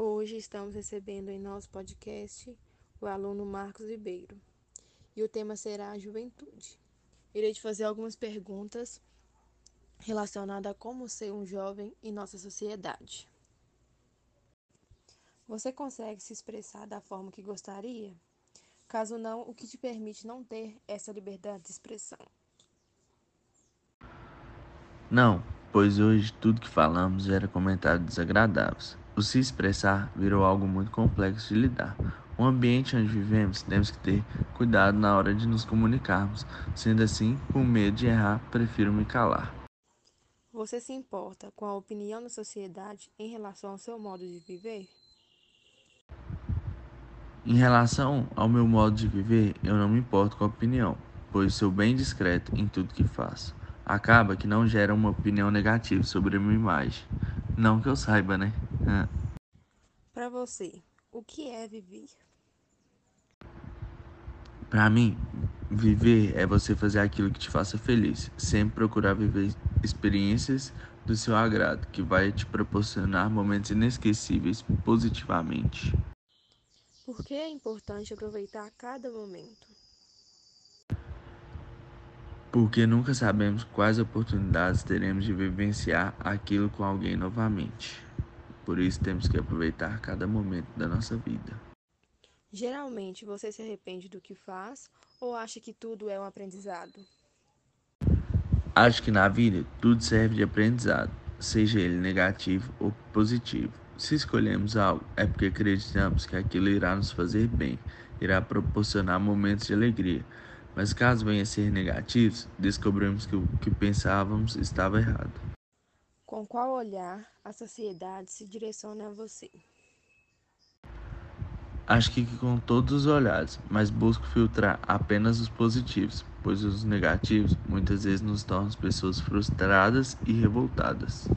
Hoje estamos recebendo em nosso podcast o aluno Marcos Ribeiro e o tema será a juventude. Irei te fazer algumas perguntas relacionadas a como ser um jovem em nossa sociedade. Você consegue se expressar da forma que gostaria? Caso não, o que te permite não ter essa liberdade de expressão? Não, pois hoje tudo que falamos gera comentários desagradáveis. O se expressar virou algo muito complexo de lidar. O ambiente onde vivemos temos que ter cuidado na hora de nos comunicarmos. Sendo assim, com medo de errar, prefiro me calar. Você se importa com a opinião da sociedade em relação ao seu modo de viver? Em relação ao meu modo de viver, eu não me importo com a opinião, pois sou bem discreto em tudo que faço. Acaba que não gera uma opinião negativa sobre a minha imagem. Não que eu saiba, né? Para você, o que é viver? Para mim, viver é você fazer aquilo que te faça feliz, sempre procurar viver experiências do seu agrado, que vai te proporcionar momentos inesquecíveis positivamente. Por que é importante aproveitar cada momento? Porque nunca sabemos quais oportunidades teremos de vivenciar aquilo com alguém novamente. Por isso temos que aproveitar cada momento da nossa vida. Geralmente você se arrepende do que faz ou acha que tudo é um aprendizado? Acho que na vida tudo serve de aprendizado, seja ele negativo ou positivo. Se escolhemos algo, é porque acreditamos que aquilo irá nos fazer bem, irá proporcionar momentos de alegria. Mas caso venha a ser negativo, descobrimos que o que pensávamos estava errado. Com qual olhar a sociedade se direciona a você? Acho que com todos os olhares, mas busco filtrar apenas os positivos, pois os negativos muitas vezes nos tornam pessoas frustradas e revoltadas.